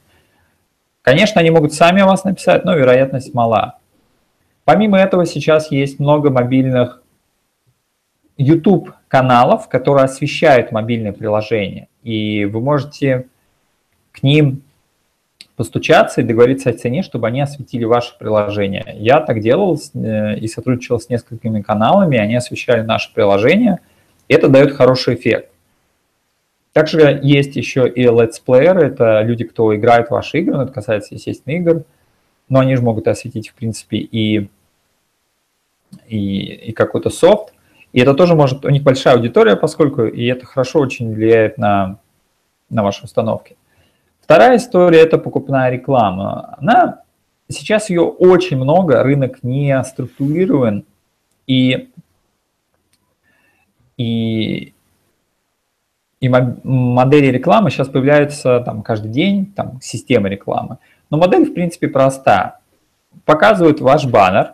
Конечно, они могут сами вас написать, но вероятность мала. Помимо этого сейчас есть много мобильных YouTube каналов, которые освещают мобильные приложения, и вы можете к ним постучаться и договориться о цене, чтобы они осветили ваше приложение. Я так делал э, и сотрудничал с несколькими каналами, они освещали наше приложение, это дает хороший эффект. Также есть еще и летсплееры, это люди, кто играет в ваши игры, но это касается, естественно, игр, но они же могут осветить, в принципе, и, и, и какой-то софт. И это тоже может, у них большая аудитория, поскольку, и это хорошо очень влияет на, на ваши установки. Вторая история – это покупная реклама. Она, сейчас ее очень много, рынок не структурирован, и, и, и модели рекламы сейчас появляются там, каждый день, там, системы рекламы. Но модель, в принципе, проста. Показывают ваш баннер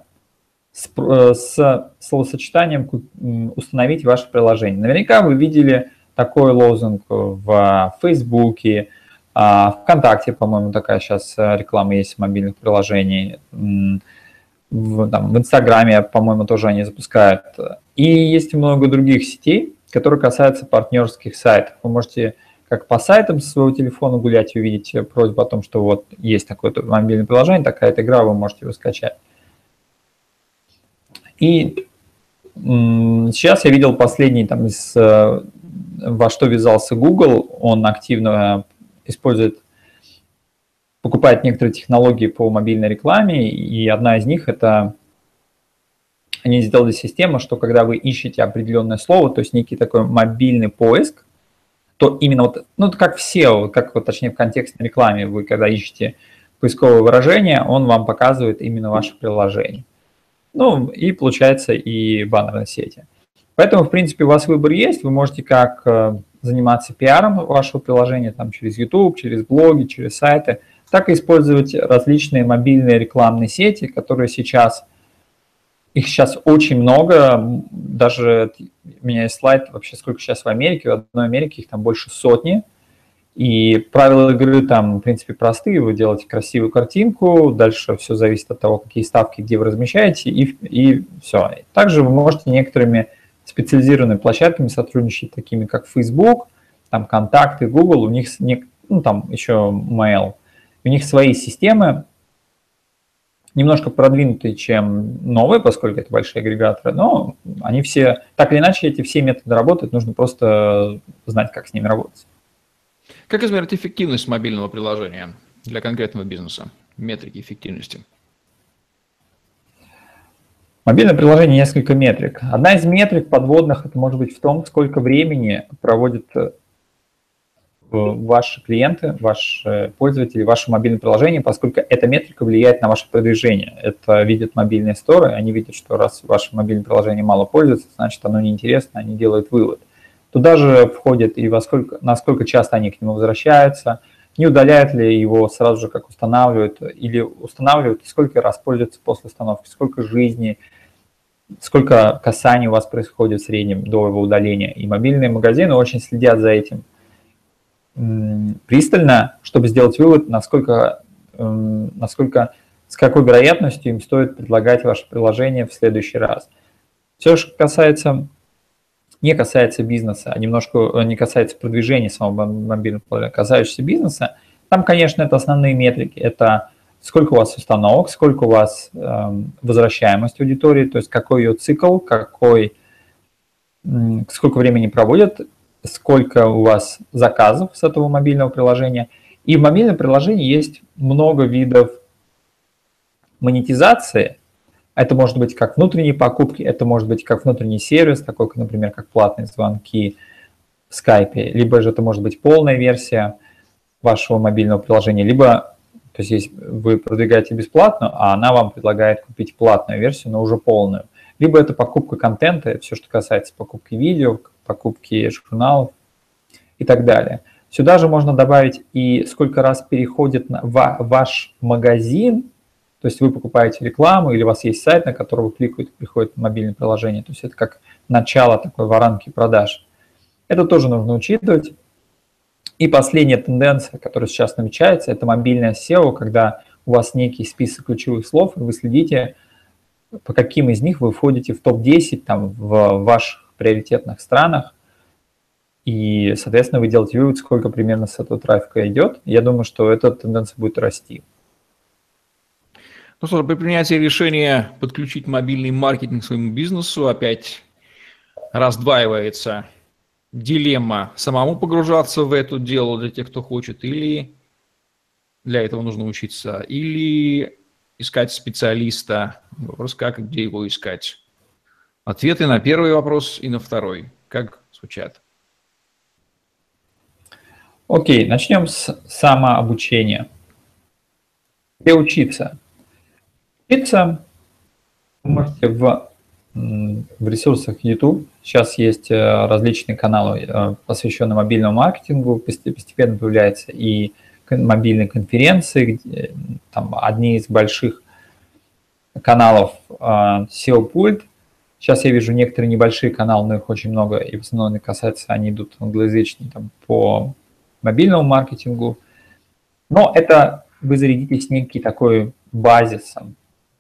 с, э, с словосочетанием «установить ваше приложение». Наверняка вы видели такой лозунг в Фейсбуке, а, ВКонтакте, по-моему, такая сейчас э, реклама есть мобильных приложений. В, там, в Инстаграме, по-моему, тоже они запускают. И есть много других сетей, которые касаются партнерских сайтов. Вы можете как по сайтам со своего телефона гулять и увидеть просьбу о том, что вот есть такое мобильное приложение, такая-то игра, вы можете его скачать. И сейчас я видел последний там из э, во что вязался Google, он активно использует, покупает некоторые технологии по мобильной рекламе, и одна из них это они сделали систему, что когда вы ищете определенное слово, то есть некий такой мобильный поиск, то именно вот, ну, как все, как вот, точнее, в контекстной рекламе, вы когда ищете поисковое выражение, он вам показывает именно ваше приложение. Ну, и получается и баннерные сети. Поэтому, в принципе, у вас выбор есть, вы можете как э, заниматься пиаром вашего приложения там, через YouTube, через блоги, через сайты, так и использовать различные мобильные рекламные сети, которые сейчас – их сейчас очень много, даже у меня есть слайд вообще, сколько сейчас в Америке, в одной Америке их там больше сотни, и правила игры там, в принципе, простые, вы делаете красивую картинку, дальше все зависит от того, какие ставки, где вы размещаете, и, и все. Также вы можете некоторыми специализированными площадками сотрудничать, такими как Facebook, там контакты, Google, у них, ну там еще Mail, у них свои системы, немножко продвинутые, чем новые, поскольку это большие агрегаторы, но они все, так или иначе, эти все методы работают, нужно просто знать, как с ними работать.
Как измерить эффективность мобильного приложения для конкретного бизнеса? Метрики эффективности.
Мобильное приложение несколько метрик. Одна из метрик подводных это может быть в том, сколько времени проводит ваши клиенты, ваши пользователи, ваше мобильное приложение, поскольку эта метрика влияет на ваше продвижение. Это видят мобильные сторы, они видят, что раз ваше мобильное приложение мало пользуется, значит оно неинтересно, они делают вывод. Туда же входит и во сколько, насколько часто они к нему возвращаются, не удаляют ли его сразу же, как устанавливают, или устанавливают, сколько раз пользуются после установки, сколько жизни, сколько касаний у вас происходит в среднем до его удаления. И мобильные магазины очень следят за этим – пристально, чтобы сделать вывод, насколько, насколько, с какой вероятностью им стоит предлагать ваше приложение в следующий раз. Все, что касается, не касается бизнеса, а немножко э, не касается продвижения самого мобильного приложения, касающегося бизнеса, там, конечно, это основные метрики. Это сколько у вас установок, сколько у вас э, возвращаемость аудитории, то есть какой ее цикл, какой, сколько времени проводят сколько у вас заказов с этого мобильного приложения. И в мобильном приложении есть много видов монетизации. Это может быть как внутренние покупки, это может быть как внутренний сервис, такой, например, как платные звонки в скайпе, либо же это может быть полная версия вашего мобильного приложения, либо то есть, есть вы продвигаете бесплатно, а она вам предлагает купить платную версию, но уже полную. Либо это покупка контента, все, что касается покупки видео, покупки журналов и так далее. Сюда же можно добавить и сколько раз переходит на ваш магазин, то есть вы покупаете рекламу или у вас есть сайт, на который вы кликаете, приходит мобильное приложение. То есть это как начало такой воронки продаж. Это тоже нужно учитывать. И последняя тенденция, которая сейчас намечается, это мобильное SEO, когда у вас некий список ключевых слов, и вы следите, по каким из них вы входите в топ-10 там, в ваших приоритетных странах, и, соответственно, вы делаете вывод, сколько примерно с этого трафика идет. Я думаю, что эта тенденция будет расти.
Ну что, при принятии решения подключить мобильный маркетинг к своему бизнесу опять раздваивается дилемма самому погружаться в это дело для тех, кто хочет, или для этого нужно учиться, или искать специалиста. Вопрос, как где его искать. Ответы на первый вопрос и на второй. Как звучат?
Окей, начнем с самообучения. Где учиться? Учиться можете в, в ресурсах YouTube. Сейчас есть э, различные каналы, э, посвященные мобильному маркетингу. Постепенно появляются и мобильные конференции. Где, там одни из больших каналов э, SEO Pult – Сейчас я вижу некоторые небольшие каналы, но их очень много, и в основном касается, они идут англоязычные там, по мобильному маркетингу. Но это вы зарядитесь некий такой базисом.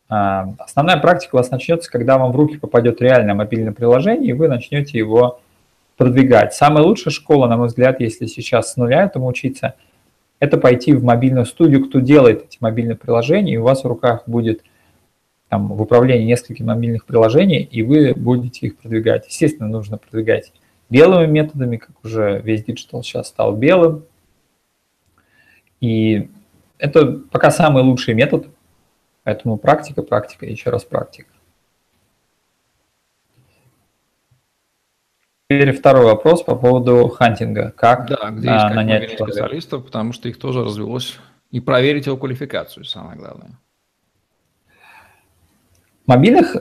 А, основная практика у вас начнется, когда вам в руки попадет реальное мобильное приложение, и вы начнете его продвигать. Самая лучшая школа, на мой взгляд, если сейчас с нуля этому учиться, это пойти в мобильную студию, кто делает эти мобильные приложения, и у вас в руках будет там, в управлении несколькими мобильных приложений, и вы будете их продвигать. Естественно, нужно продвигать белыми методами, как уже весь digital сейчас стал белым. И это пока самый лучший метод, поэтому практика, практика, еще раз практика. Теперь второй вопрос по поводу хантинга. Как
да, где а, нанять специалистов, потому что их тоже развелось. И проверить его квалификацию, самое главное.
Мобильных,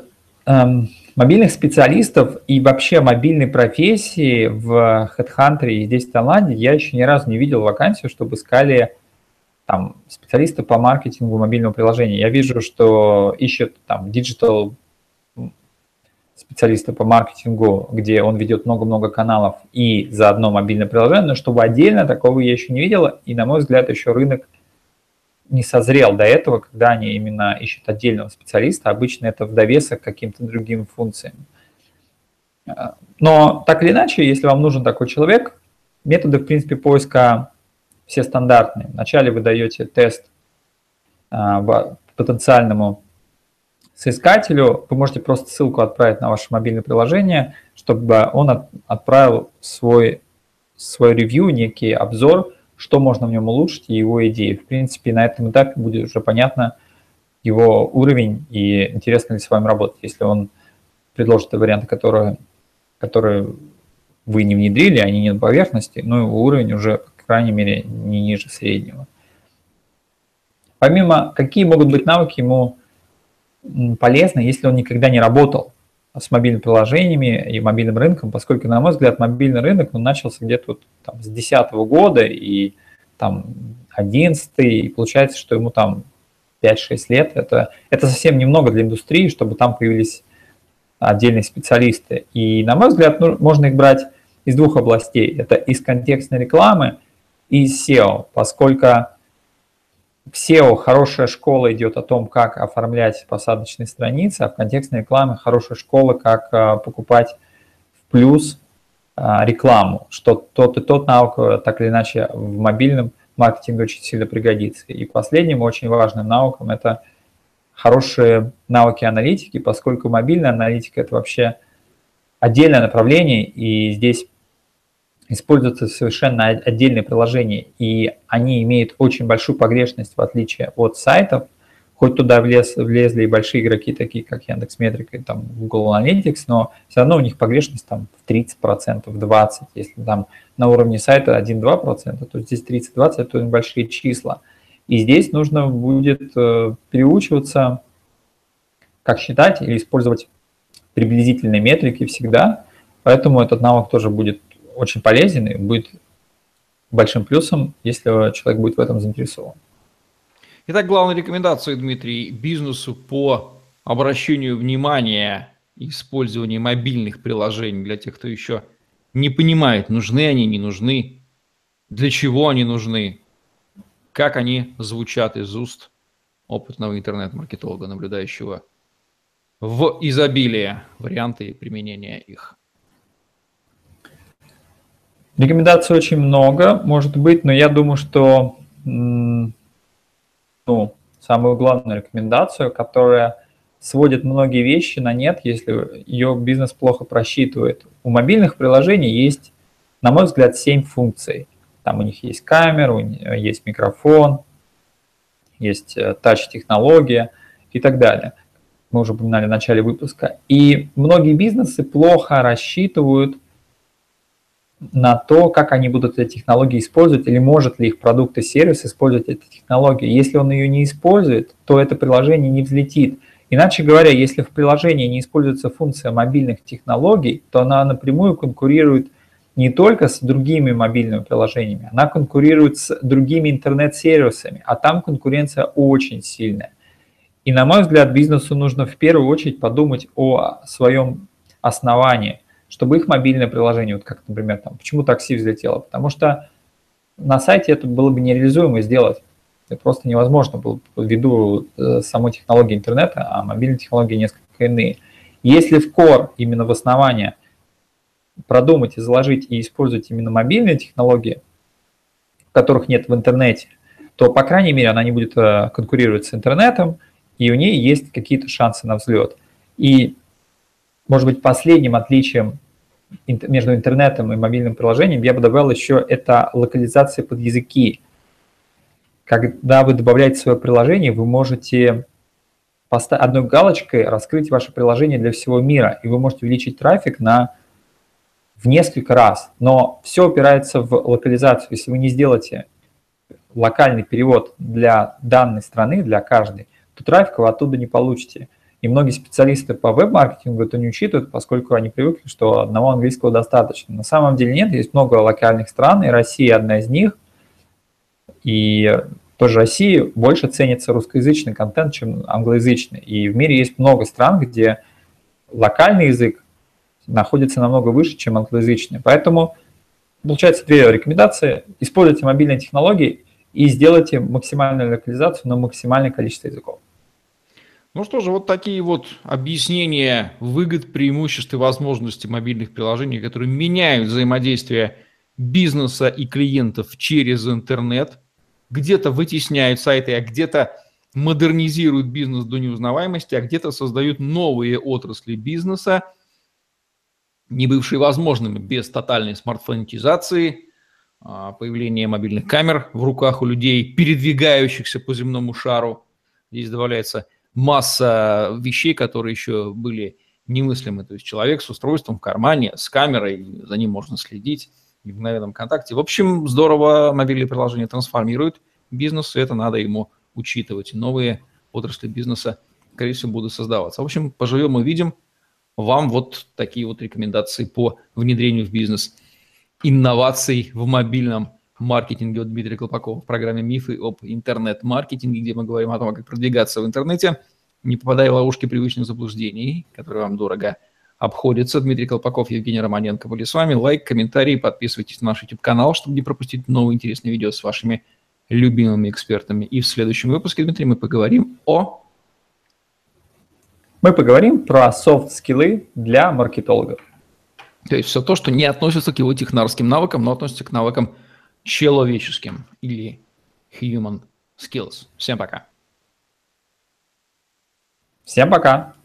эм, мобильных специалистов и вообще мобильной профессии в HeadHunter и здесь в Таиланде я еще ни разу не видел вакансию, чтобы искали там специалисты по маркетингу мобильного приложения. Я вижу, что ищут там digital специалиста по маркетингу, где он ведет много-много каналов и заодно мобильное приложение, но чтобы отдельно такого я еще не видела, и, на мой взгляд, еще рынок не созрел до этого, когда они именно ищут отдельного специалиста. Обычно это в довесок к каким-то другим функциям. Но так или иначе, если вам нужен такой человек, методы, в принципе, поиска все стандартные. Вначале вы даете тест а, потенциальному соискателю, вы можете просто ссылку отправить на ваше мобильное приложение, чтобы он от, отправил свой, свой ревью, некий обзор, что можно в нем улучшить и его идеи. В принципе, на этом этапе будет уже понятно его уровень и интересно ли с вами работать. Если он предложит варианты, которые, которые вы не внедрили, они не на поверхности, но его уровень уже, по крайней мере, не ниже среднего. Помимо, какие могут быть навыки ему полезно, если он никогда не работал с мобильными приложениями и мобильным рынком, поскольку, на мой взгляд, мобильный рынок он начался где-то вот, там, с 2010 года и там 11 и получается, что ему там 5-6 лет. Это, это совсем немного для индустрии, чтобы там появились отдельные специалисты. И, на мой взгляд, ну, можно их брать из двух областей. Это из контекстной рекламы и из SEO, поскольку SEO хорошая школа идет о том, как оформлять посадочные страницы, а в контекстной рекламе хорошая школа, как а, покупать в плюс а, рекламу, что тот и тот навык э, так или иначе в мобильном маркетинге очень сильно пригодится. И последним очень важным навыком это хорошие навыки аналитики, поскольку мобильная аналитика это вообще отдельное направление, и здесь используются совершенно отдельные приложения, и они имеют очень большую погрешность, в отличие от сайтов, хоть туда влез, влезли и большие игроки, такие как Яндекс.Метрика и там Google Analytics, но все равно у них погрешность там в 30%, в 20%. Если там на уровне сайта 1-2%, то здесь 30-20% – это большие числа. И здесь нужно будет э, переучиваться, как считать или использовать приблизительные метрики всегда, поэтому этот навык тоже будет очень полезен и будет большим плюсом, если человек будет в этом заинтересован.
Итак, главная рекомендация, Дмитрий, бизнесу по обращению внимания и использованию мобильных приложений для тех, кто еще не понимает, нужны они, не нужны, для чего они нужны, как они звучат из уст опытного интернет-маркетолога, наблюдающего в изобилии варианты применения их.
Рекомендаций очень много, может быть, но я думаю, что ну, самую главную рекомендацию, которая сводит многие вещи на нет, если ее бизнес плохо просчитывает. У мобильных приложений есть, на мой взгляд, 7 функций. Там у них есть камера, есть микрофон, есть э, тач-технология и так далее. Мы уже упоминали в начале выпуска. И многие бизнесы плохо рассчитывают на то, как они будут эти технологии использовать, или может ли их продукт и сервис использовать эти технологии. Если он ее не использует, то это приложение не взлетит. Иначе говоря, если в приложении не используется функция мобильных технологий, то она напрямую конкурирует не только с другими мобильными приложениями, она конкурирует с другими интернет-сервисами, а там конкуренция очень сильная. И на мой взгляд, бизнесу нужно в первую очередь подумать о своем основании – чтобы их мобильное приложение, вот как, например, там, почему такси взлетело, потому что на сайте это было бы нереализуемо сделать. Это просто невозможно было ввиду э, самой технологии интернета, а мобильные технологии несколько иные. Если в core, именно в основание, продумать и заложить и использовать именно мобильные технологии, которых нет в интернете, то, по крайней мере, она не будет э, конкурировать с интернетом, и у нее есть какие-то шансы на взлет. И, может быть, последним отличием между интернетом и мобильным приложением я бы добавил еще это локализация под языки. Когда вы добавляете свое приложение, вы можете одной галочкой раскрыть ваше приложение для всего мира, и вы можете увеличить трафик на в несколько раз. Но все опирается в локализацию. Если вы не сделаете локальный перевод для данной страны, для каждой, то трафика вы оттуда не получите. И многие специалисты по веб-маркетингу это не учитывают, поскольку они привыкли, что одного английского достаточно. На самом деле нет, есть много локальных стран, и Россия одна из них. И тоже России больше ценится русскоязычный контент, чем англоязычный. И в мире есть много стран, где локальный язык находится намного выше, чем англоязычный. Поэтому получается две рекомендации. Используйте мобильные технологии и сделайте максимальную локализацию на максимальное количество языков.
Ну что же, вот такие вот объяснения выгод, преимуществ и возможностей мобильных приложений, которые меняют взаимодействие бизнеса и клиентов через интернет, где-то вытесняют сайты, а где-то модернизируют бизнес до неузнаваемости, а где-то создают новые отрасли бизнеса, не бывшие возможными без тотальной смартфонетизации, а, появления мобильных камер в руках у людей, передвигающихся по земному шару. Здесь добавляется масса вещей, которые еще были немыслимы. То есть человек с устройством в кармане, с камерой, за ним можно следить в мгновенном контакте. В общем, здорово мобильные приложения трансформируют бизнес, и это надо ему учитывать. Новые отрасли бизнеса, скорее всего, будут создаваться. В общем, поживем увидим. Вам вот такие вот рекомендации по внедрению в бизнес инноваций в мобильном маркетинге от Дмитрия Колпакова в программе «Мифы об интернет-маркетинге», где мы говорим о том, как продвигаться в интернете, не попадая в ловушки привычных заблуждений, которые вам дорого обходятся. Дмитрий Колпаков, Евгений Романенко были с вами. Лайк, комментарий, подписывайтесь на наш YouTube-канал, чтобы не пропустить новые интересные видео с вашими любимыми экспертами. И в следующем выпуске, Дмитрий, мы поговорим о...
Мы поговорим про софт-скиллы для маркетологов.
То есть все то, что не относится к его технарским навыкам, но относится к навыкам человеческим или human skills. Всем пока.
Всем пока.